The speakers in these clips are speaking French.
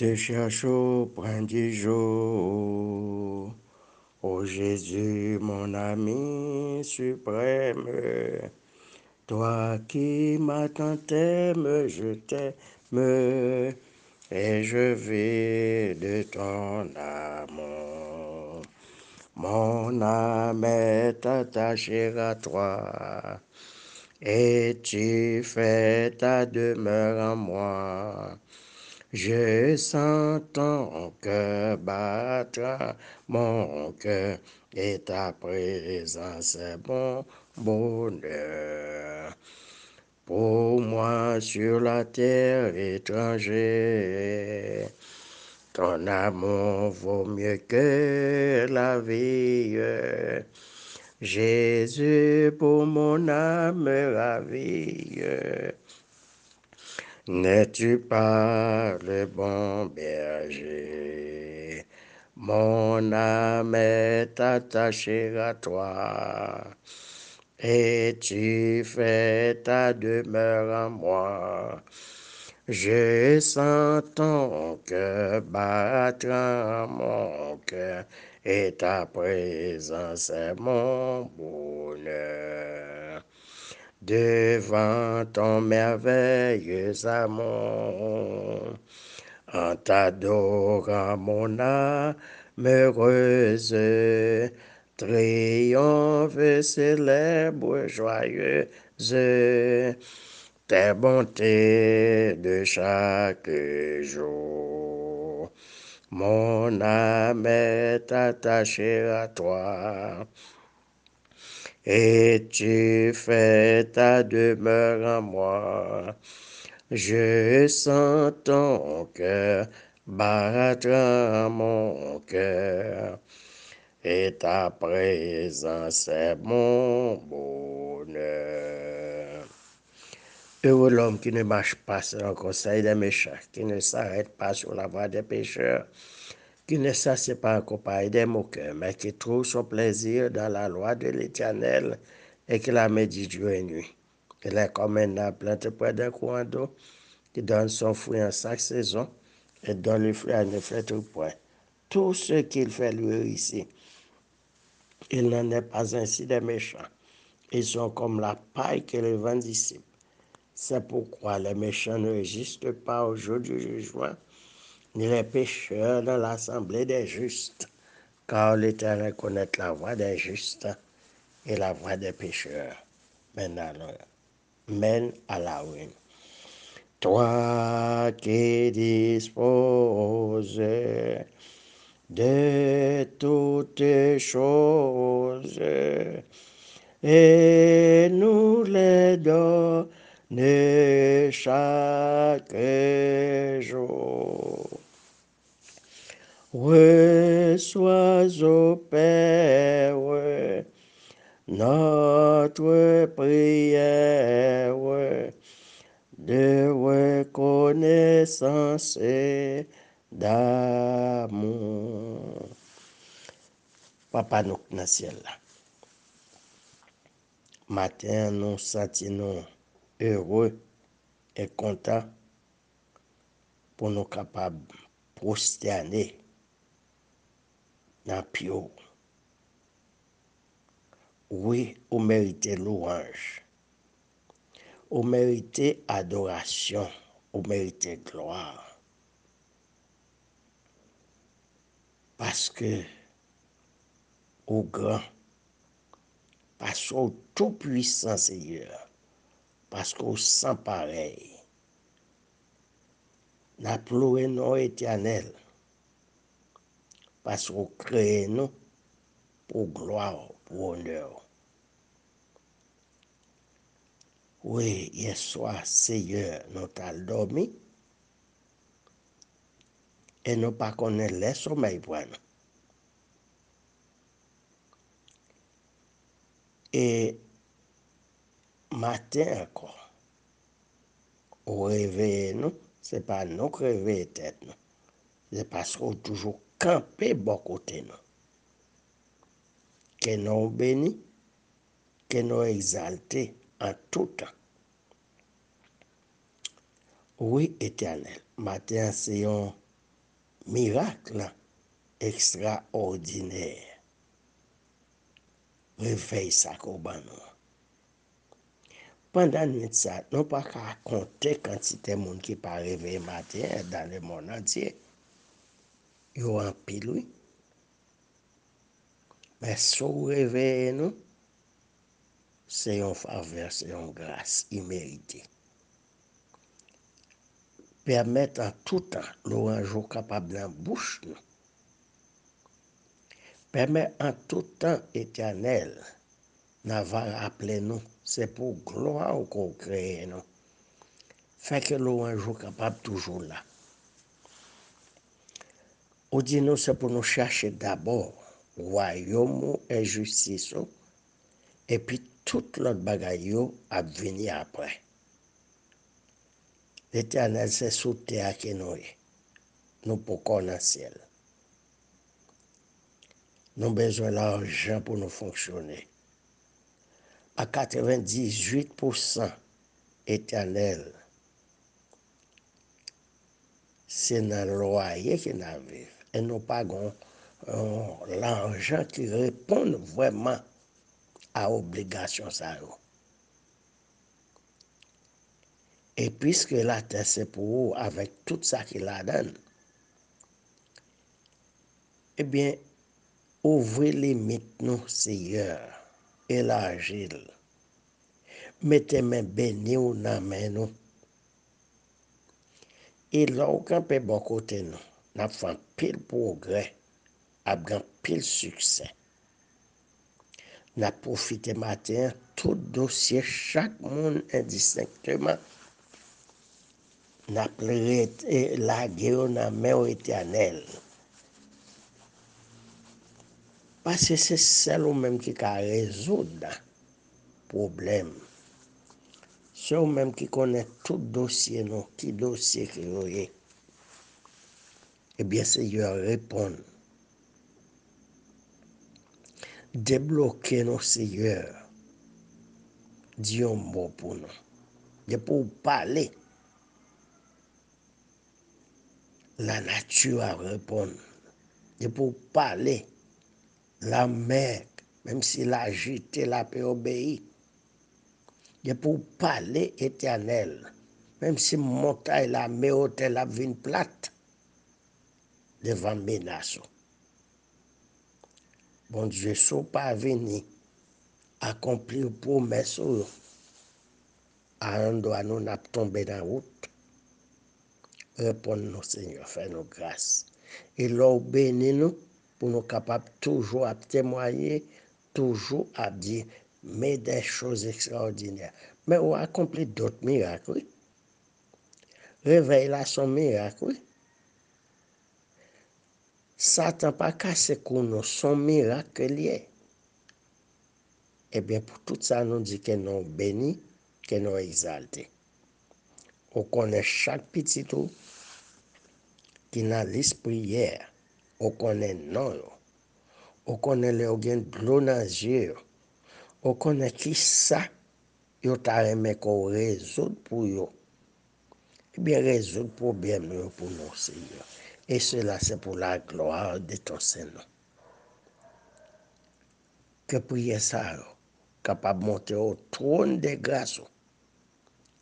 Cherche au point du jour. Ô Jésus, mon ami suprême, toi qui m'attends t'aimes, je t'aime, et je vis de ton amour. Mon âme est attachée à toi, et tu fais ta demeure en moi. Je sens ton cœur battre, mon cœur, et ta présence est mon bonheur. Pour moi sur la terre étrangère, ton amour vaut mieux que la vie. Jésus pour mon âme ravie. N'es-tu pas le bon berger? Mon âme est attachée à toi, et tu fais ta demeure en moi. Je sens ton cœur battre en mon cœur, et ta présence est mon bonheur devant ton merveilleux amour. En t'adorant, mon âme heureuse, triomphe, célèbre, joyeuse, tes bontés de chaque jour. Mon âme est attachée à toi et tu fais ta demeure en moi? Je sens ton cœur battre en mon cœur, et ta présence est mon bonheur. Heureux l'homme qui ne marche pas selon le conseil des méchants, qui ne s'arrête pas sur la voie des pécheurs, qui ne s'assied pas en compagnie des moqueurs, mais qui trouve son plaisir dans la loi de l'Éternel et qui la médite jour et nuit. Il est comme un arbre planté près d'un courant d'eau qui donne son fruit en chaque saison et dont le fruit ne fait point. Tout ce qu'il fait lui ici, il n'en est pas ainsi des méchants. Ils sont comme la paille que le vent dissipe. C'est pourquoi les méchants ne résistent pas au jour du jugement, ni les pécheurs dans l'assemblée des justes, car l'Éternel connaît la voie des justes et la voie des pécheurs mène à la, mène à la. Toi qui disposes de toutes choses et nous les donnes chaque jour. Reçois, ô Père, notre prière de reconnaissance et d'amour. Papa nous dans le ciel là. Matin, nous sentons heureux et contents pour nous capables de prosterner nan pyo. Oui, ou merite louange. Ou merite adorasyon. Ou merite gloa. Paske ou gran. Paske ou tou pwisan seyeur. Paske ou san parey. Na plou enon etyanel. Paske ou kreye nou pou gloa ou, pou onde ou. Ouye, yeswa seye nou tal domi, e nou pa konen lè somay pou anou. E maten akon, ou reveye nou, se pa nou kreveye tet nou. Se paske ou toujou kampe bokote nan. Ke nou beni, ke nou exalte an toutan. Oui, Eternel, maten se yon mirak lan, ekstraordinèr. Revey sa kou ban nou. Pendan nwit sa, nou pa ka akonte kantite moun ki pa revey maten dan le moun antye. yo anpil wè. Mè sou reveye nou, se yon faveur, se yon grase imerite. Permet an toutan nou anjou kapab nan bouch nou. Permet an toutan etyanel nan va rappele nou. Se pou gloa ou kon kreye nou. Fè ke nou anjou kapab toujou la. Ou di nou se pou nou chache d'abord wayoum e justisou, epi tout lot bagay yo ap vini apre. L'Eternel se soute ake nou e, nou pou kon an siel. Nou bezwen l'arjan pou nou fonksyonne. A 98% Eternel, se nan loaye ki nan viv. e nou pa gon l'anjan ki repon vwèman a obligasyon sa yo. E pwiske la te se pou ou avèk tout sa ki la den, ebyen, ouvri limit nou seyeur, elajil, mette men beni ou nan men nou, e lò ou kanpe bon kote nou. nap fan pil progrè, ap gan pil suksè. Nap profite maten, tout dosye chak moun indistinctman, nap la geyo nan men ou etyanel. Pase se sel ou menm ki ka rezoud da problem. Se ou menm ki konen tout dosye nou, ki dosye ki yo ye. Eh bien, Seigneur, répond. Débloquer nos Seigneur. Dis un mot pour nous. De pour parler la nature a répondu. Et pour parler, la mer, même s'il a agité, la paix obéit. Et pour parler éternel, même si montagne, la mer, la vie plate, devant menace. Bon Dieu, sont pas venu accomplir promesse à un doigt nous n'a tombé dans la route répondre nous, Seigneur, fais-nous grâce. Et là, bénis nous pour nous capables toujours à témoigner, toujours à dire, mais des choses extraordinaires. Mais on a accompli d'autres miracles, oui. Réveille là son miracle. Satan pa kase konon son mirak liye. Ebyen eh pou tout sa nou di ke nou beni, ke nou exalte. Ou konen chak pititou ki nan lis priyer. Ou konen non. nan yo. Ou konen le ou gen glou nan zye yo. Ou konen ki sa yo ta reme kon rezoud pou yo. Eh Ebyen rezoud problem yo pou nou se yo. Et cela, c'est pour la gloire de ton Seigneur. Que prier ça, capable de monter au trône de grâce,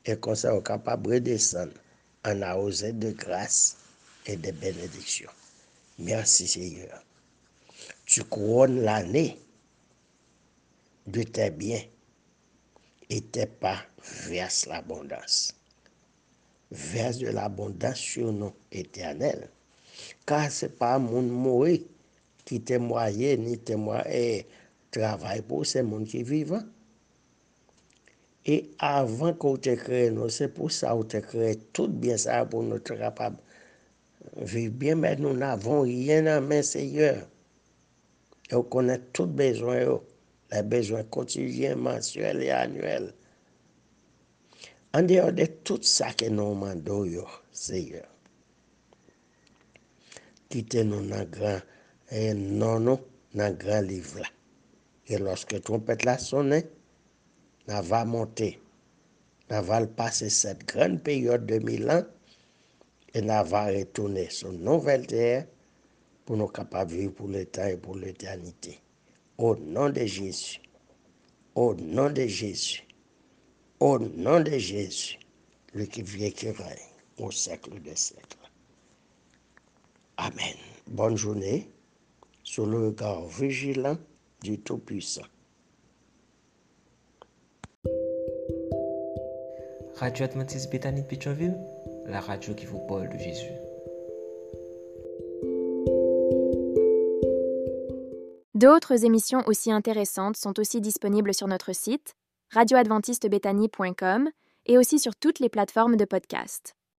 et comme ça, capable de redescendre en arrosé de grâce et de bénédictions. Merci Seigneur. Tu couronnes l'année de tes biens et tes pas verse l'abondance. Verse de l'abondance sur nous éternel. Ka se pa moun mori ki temwaye ni temwaye travay pou se moun ki vivan. E avan kou te kreye nou, se pou sa ou te kreye tout bien sa pou nou te kapab viv bien, men nou n'avon rien nan men seyeur. Yo konen tout bezwen yo, la bezwen kontijen, mensuel e anuel. An deyo de tout sa ke nou mando yo seyeur. Seigneur, quittez-nous dans grand, grand livre là. Et lorsque trompette la sonne, on va monter Nous allons passer cette grande période de mille ans et nous allons retourner sur nouvelle terre pour nous capables de vivre pour le et pour l'éternité. Au nom de Jésus. Au nom de Jésus. Au nom de Jésus. Le qui vient qui règne au siècle des siècles. Amen. Bonne journée sous le regard vigilant du Tout-Puissant. Radio Adventiste Bethany de Pétionville, la radio qui vous parle de Jésus. D'autres émissions aussi intéressantes sont aussi disponibles sur notre site radioadventistebethany.com et aussi sur toutes les plateformes de podcast.